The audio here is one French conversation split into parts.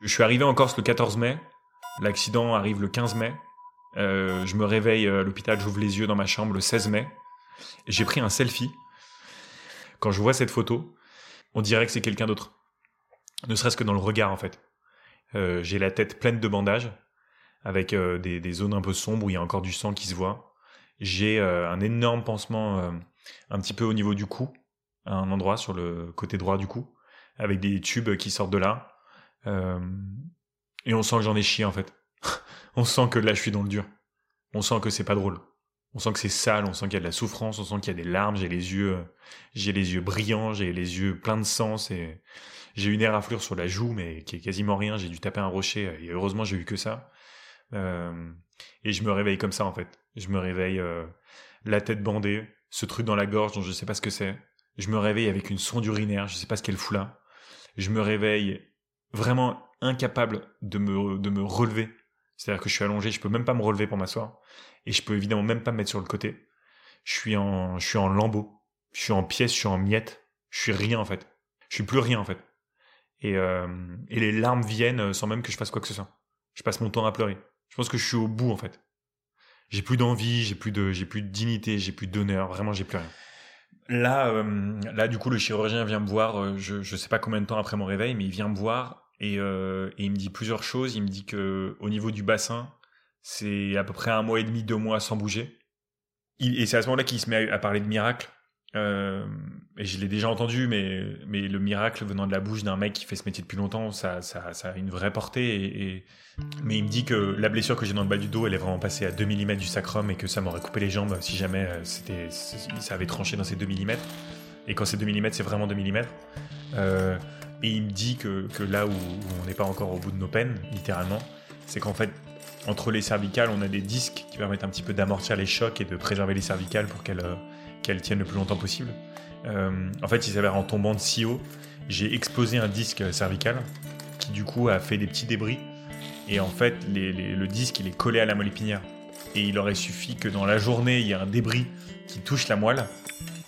Je suis arrivé en Corse le 14 mai. L'accident arrive le 15 mai. Euh, je me réveille à l'hôpital, j'ouvre les yeux dans ma chambre le 16 mai. J'ai pris un selfie. Quand je vois cette photo, on dirait que c'est quelqu'un d'autre. Ne serait-ce que dans le regard, en fait. Euh, j'ai la tête pleine de bandages, avec euh, des, des, zones un peu sombres où il y a encore du sang qui se voit. J'ai euh, un énorme pansement euh, un petit peu au niveau du cou, à un endroit sur le côté droit du cou, avec des tubes qui sortent de là. Euh, et on sent que j'en ai chié, en fait. on sent que là, je suis dans le dur. On sent que c'est pas drôle. On sent que c'est sale, on sent qu'il y a de la souffrance, on sent qu'il y a des larmes, j'ai les yeux, j'ai les yeux brillants, j'ai les yeux pleins de sang, c'est, j'ai une éraflure sur la joue, mais qui est quasiment rien, j'ai dû taper un rocher, et heureusement j'ai eu que ça. Euh, et je me réveille comme ça, en fait. Je me réveille, euh, la tête bandée, ce truc dans la gorge dont je sais pas ce que c'est. Je me réveille avec une sonde urinaire, je sais pas ce qu'elle fout là. Je me réveille vraiment incapable de me, de me relever. C'est-à-dire que je suis allongé, je peux même pas me relever pour m'asseoir. Et je peux évidemment même pas me mettre sur le côté. Je suis en, je suis en lambeaux. Je suis en pièces, je suis en miettes. Je suis rien, en fait. Je suis plus rien, en fait. Et, euh, et les larmes viennent sans même que je fasse quoi que ce soit. Je passe mon temps à pleurer. Je pense que je suis au bout, en fait. J'ai plus d'envie, j'ai plus de, j'ai plus de dignité, j'ai plus d'honneur. Vraiment, j'ai plus rien. Là, euh, là, du coup, le chirurgien vient me voir. euh, je, je sais pas combien de temps après mon réveil, mais il vient me voir et, euh, et il me dit plusieurs choses. Il me dit que au niveau du bassin, c'est à peu près un mois et demi, deux mois sans bouger. Et c'est à ce moment-là qu'il se met à, à parler de miracle. Euh, et je l'ai déjà entendu, mais, le miracle venant de la bouche d'un mec qui fait ce métier depuis longtemps, ça, a une vraie portée. Mais il me dit que la blessure que j'ai dans le bas du dos, elle est vraiment passée à 2 mm du sacrum et que ça m'aurait coupé les jambes si jamais euh, ça avait tranché dans ces 2 mm. Et quand c'est 2 mm, c'est vraiment 2 mm. Euh, et il me dit que, là où on n'est pas encore au bout de nos peines, littéralement, c'est qu'en fait, entre les cervicales, on a des disques qui permettent un petit peu d'amortir les chocs et de préserver les cervicales pour qu'elles qu'elles tiennent le plus longtemps possible. Euh, en fait, il s'avère en tombant de si haut, j'ai explosé un disque cervical qui du coup a fait des petits débris. Et en fait, le disque, il est collé à la moelle. Et il aurait suffi que dans la journée, il y ait un débris qui touche la moelle.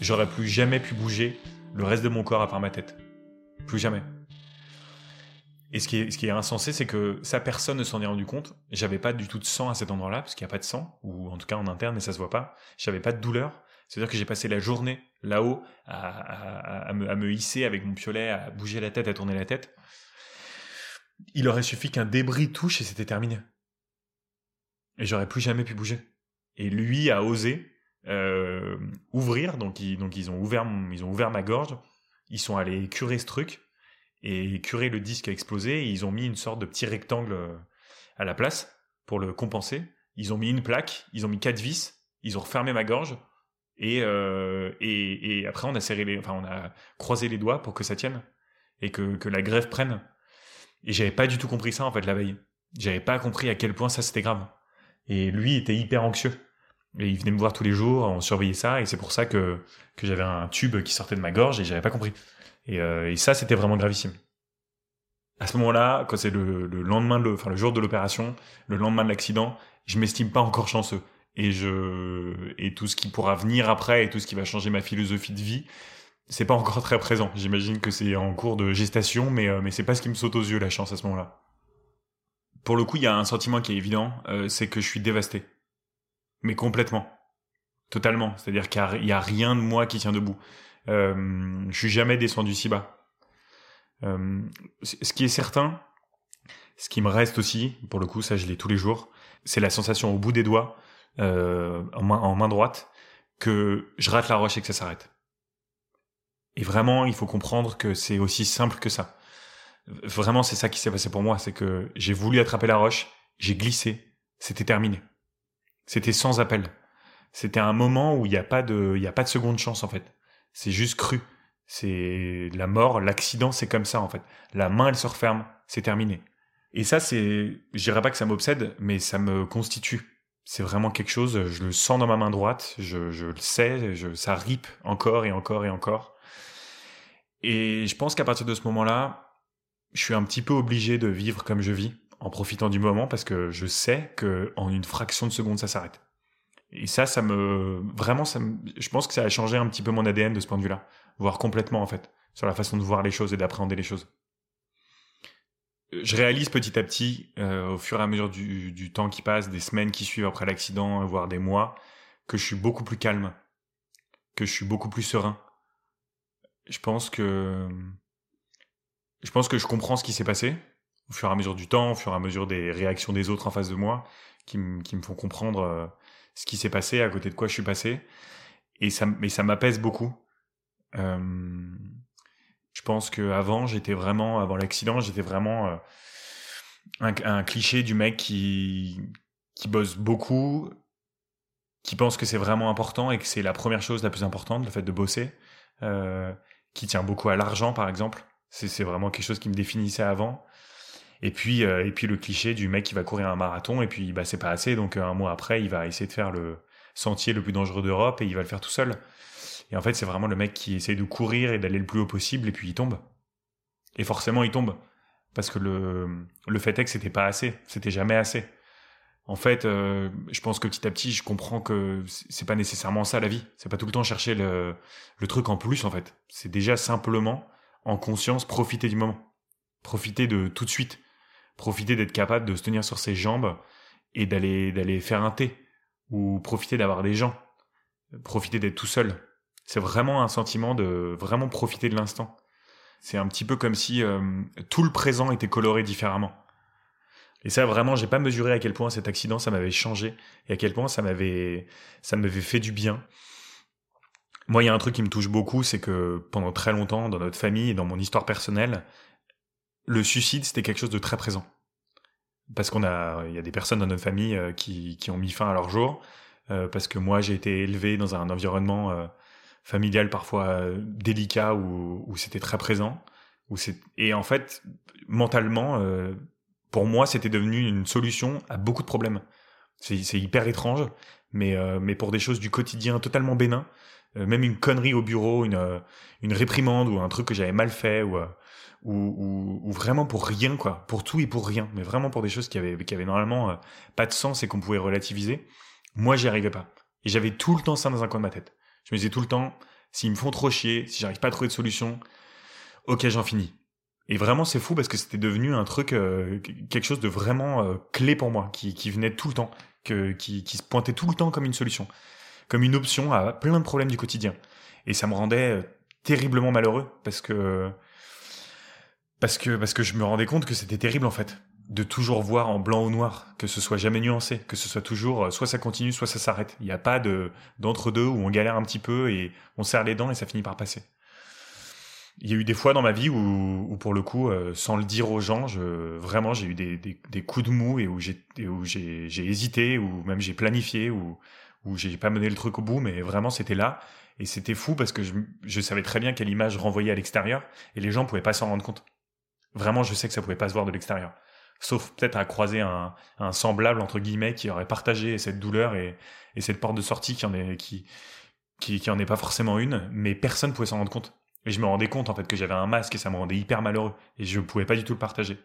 J'aurais plus jamais pu bouger le reste de mon corps à part ma tête. Plus jamais. Et ce qui est, ce qui est insensé, c'est que ça, personne ne s'en est rendu compte. J'avais pas du tout de sang à cet endroit-là, parce qu'il n'y a pas de sang, ou en tout cas en interne, et ça se voit pas. J'avais pas de douleur. C'est-à-dire que j'ai passé la journée là-haut à, me, hisser avec mon piolet, à bouger la tête, à tourner la tête. Il aurait suffi qu'un débris touche et c'était terminé. Et j'aurais plus jamais pu bouger. Et lui a osé euh, ouvrir, donc ils, ont ouvert, ils ont ouvert ma gorge. Ils sont allés curer ce truc et curer le disque a explosé. Et ils ont mis une sorte de petit rectangle euh, à la place pour le compenser. Ils ont mis une plaque, ils ont mis quatre vis, ils ont refermé ma gorge et, euh, et, après on a serré les, enfin on a croisé les doigts pour que ça tienne et que, la grève prenne. Et j'avais pas du tout compris ça en fait la veille. J'avais pas compris à quel point ça c'était grave. Et lui était hyper anxieux. Et il venait me voir tous les jours, on surveillait ça, et c'est pour ça que, que j'avais un tube qui sortait de ma gorge et j'avais pas compris. Et, euh, ça, c'était vraiment gravissime. À ce moment-là, quand c'est le, le lendemain, de, le- enfin le jour de l'opération, le lendemain de l'accident, je m'estime pas encore chanceux. Et je et tout ce qui pourra venir après et tout ce qui va changer ma philosophie de vie, c'est pas encore très présent. J'imagine que c'est en cours de gestation, mais euh, mais c'est pas ce qui me saute aux yeux la chance à ce moment-là. Pour le coup, il y a un sentiment qui est évident, euh, c'est que je suis dévasté, mais complètement, totalement. C'est-à-dire qu'il y a- rien de moi qui tient debout. Euh, je suis jamais descendu si bas. Euh, ce qui est certain, ce qui me reste aussi, pour le coup, ça je l'ai tous les jours, c'est la sensation au bout des doigts, euh, en, main, droite, que je rate la roche et que ça s'arrête. Et vraiment, il faut comprendre que c'est aussi simple que ça. Vraiment, c'est ça qui s'est passé pour moi, c'est que j'ai voulu attraper la roche, j'ai glissé, c'était terminé. C'était sans appel. C'était un moment où il n'y a pas de, il y a pas de seconde chance en fait. C'est juste cru. C'est la mort, l'accident, c'est comme ça en fait. La main, elle se referme, c'est terminé. Et ça, c'est, je dirais pas que ça m'obsède, mais ça me constitue. C'est vraiment quelque chose, je le sens dans ma main droite, je, je le sais, je, ça ripe encore et encore et encore. Et je pense qu'à partir de ce moment-là, je suis un petit peu obligé de vivre comme je vis, en profitant du moment, parce que je sais que en une fraction de seconde, ça s'arrête. Et ça, ça me, vraiment, ça me, je pense que ça a changé un petit peu mon ADN de ce point de vue-là, voire complètement en fait, sur la façon de voir les choses et d'appréhender les choses. Je réalise petit à petit, euh, au fur et à mesure du, du, temps qui passe, des semaines qui suivent après l'accident, voire des mois, que je suis beaucoup plus calme, que je suis beaucoup plus serein. Je pense que je pense que je comprends ce qui s'est passé au fur et à mesure du temps, au fur et à mesure des réactions des autres en face de moi, qui, qui me font comprendre euh, ce qui s'est passé, à côté de quoi je suis passé, et ça, mais ça m'apaise beaucoup. Euh, je pense que avant, j'étais vraiment, avant l'accident, j'étais vraiment euh, un, cliché du mec qui qui bosse beaucoup, qui pense que c'est vraiment important et que c'est la première chose la plus importante, le fait de bosser, euh, qui tient beaucoup à l'argent, par exemple. C'est vraiment quelque chose qui me définissait avant. Et puis, euh, et puis le cliché du mec qui va courir un marathon et puis bah c'est pas assez, donc un mois après il va essayer de faire le sentier le plus dangereux d'Europe et il va le faire tout seul. Et en fait, c'est vraiment le mec qui essaye de courir et d'aller le plus haut possible, et puis il tombe. Et forcément, il tombe. Parce que le, le fait est que c'était pas assez. C'était jamais assez. En fait, euh, je pense que petit à petit, je comprends que c'est pas nécessairement ça la vie. C'est pas tout le temps chercher le, le truc en plus, en fait. C'est déjà simplement, en conscience, profiter du moment. Profiter de tout de suite. Profiter d'être capable de se tenir sur ses jambes et d'aller, d'aller faire un thé. Ou profiter d'avoir des gens. Profiter d'être tout seul c'est vraiment un sentiment de vraiment profiter de l'instant. C'est un petit peu comme si euh, tout le présent était coloré différemment. Et ça, vraiment, j'ai pas mesuré à quel point cet accident, ça m'avait changé et à quel point ça m'avait, ça m'avait fait du bien. Moi, il y a un truc qui me touche beaucoup, c'est que pendant très longtemps, dans notre famille et dans mon histoire personnelle, le suicide, c'était quelque chose de très présent. Parce qu'on a, il y a des personnes dans notre famille euh, qui, qui ont mis fin à leur jour, euh, parce que moi, j'ai été élevé dans un environnement familial parfois euh, délicat où, où c'était très présent. Où et en fait, mentalement, euh, pour moi, c'était devenu une solution à beaucoup de problèmes. C'est hyper étrange, mais euh, mais pour des choses du quotidien totalement bénin, même une connerie au bureau, une une réprimande ou un truc que j'avais mal fait ou, ou, ou, vraiment pour rien quoi, pour tout et pour rien, mais vraiment pour des choses qui avaient qui avaient normalement pas de sens et qu'on pouvait relativiser. Moi, j'y arrivais pas. Et j'avais tout le temps ça dans un coin de ma tête. Je me disais tout le temps, s'ils me font trop chier, si j'arrive pas à trouver de solution, ok, j'en finis. Et vraiment, c'est fou parce que c'était devenu un truc, euh, quelque chose de vraiment euh, clé pour moi, qui, venait tout le temps, qui, qui se pointait tout le temps comme une solution, comme une option à plein de problèmes du quotidien. Et ça me rendait euh, terriblement malheureux parce que parce que parce que je me rendais compte que c'était terrible en fait de toujours voir en blanc ou noir, que ce soit jamais nuancé, que ce soit toujours euh, soit ça continue, soit ça s'arrête. Il n'y a pas de d'entre deux où on galère un petit peu et on serre les dents et ça finit par passer. Il y a eu des fois dans ma vie où, où pour le coup, euh, sans le dire aux gens, je, vraiment j'ai eu des, des, des, coups de mou et où j'ai où j'ai hésité ou même j'ai planifié ou où j'ai pas mené le truc au bout, mais vraiment c'était là et c'était fou parce que je, je savais très bien quelle image renvoyer à l'extérieur et les gens pouvaient pas s'en rendre compte. Vraiment, je sais que ça pouvait pas se voir de l'extérieur sauf peut-être à croiser un, semblable entre guillemets qui aurait partagé cette douleur et, et cette porte de sortie qui en est qui, qui, en est pas forcément une, mais personne pouvait s'en rendre compte. Et je me rendais compte en fait que j'avais un masque et ça me rendait hyper malheureux et je pouvais pas du tout le partager.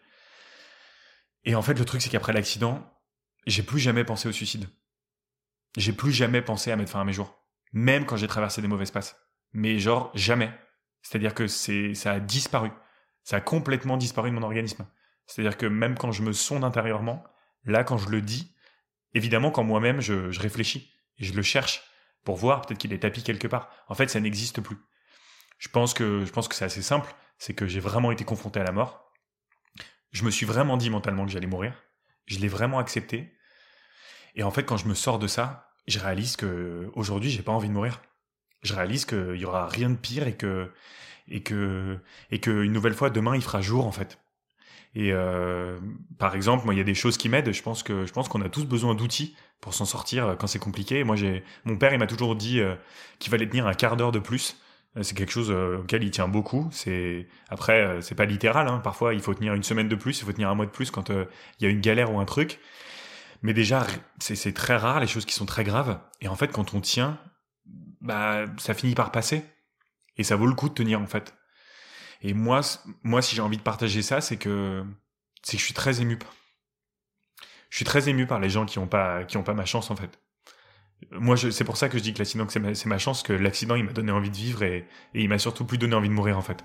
Et en fait, le truc c'est qu'après l'accident, j'ai plus jamais pensé au suicide. J'ai plus jamais pensé à mettre fin à mes jours, même quand j'ai traversé des mauvais passes. Mais genre jamais. C'est-à-dire que c'est ça a disparu. Ça a complètement disparu de mon organisme. C'est-à-dire que même quand je me sonde intérieurement, là, quand je le dis, évidemment, quand moi-même, je, réfléchis et je le cherche pour voir, peut-être qu'il est tapis quelque part. En fait, ça n'existe plus. Je pense que, je pense que c'est assez simple. C'est que j'ai vraiment été confronté à la mort. Je me suis vraiment dit mentalement que j'allais mourir. Je l'ai vraiment accepté. Et en fait, quand je me sors de ça, je réalise que aujourd'hui, j'ai pas envie de mourir. Je réalise qu'il y aura rien de pire et que, et que, et que une nouvelle fois, demain, il fera jour, en fait. Et euh, par exemple, moi, il y a des choses qui m'aident. Je pense que je pense qu'on a tous besoin d'outils pour s'en sortir euh, quand c'est compliqué. Moi, j'ai mon père, il m'a toujours dit euh, qu'il fallait tenir un quart d'heure de plus. C'est quelque chose auquel il tient beaucoup. C'est après, c'est pas littéral. Hein. Parfois, il faut tenir une semaine de plus, il faut tenir un mois de plus quand il y a une galère ou un truc. Mais déjà, c'est très rare les choses qui sont très graves. Et en fait, quand on tient, bah, ça finit par passer. Et ça vaut le coup de tenir en fait. Et moi, moi, si j'ai envie de partager ça, c'est que c'est que je suis très ému. Je suis très ému par les gens qui ont pas qui ont pas ma chance en fait. Moi, c'est pour ça que je dis que l'accident, c'est ma, chance, que l'accident, il m'a donné envie de vivre et il m'a surtout plus donné envie de mourir en fait.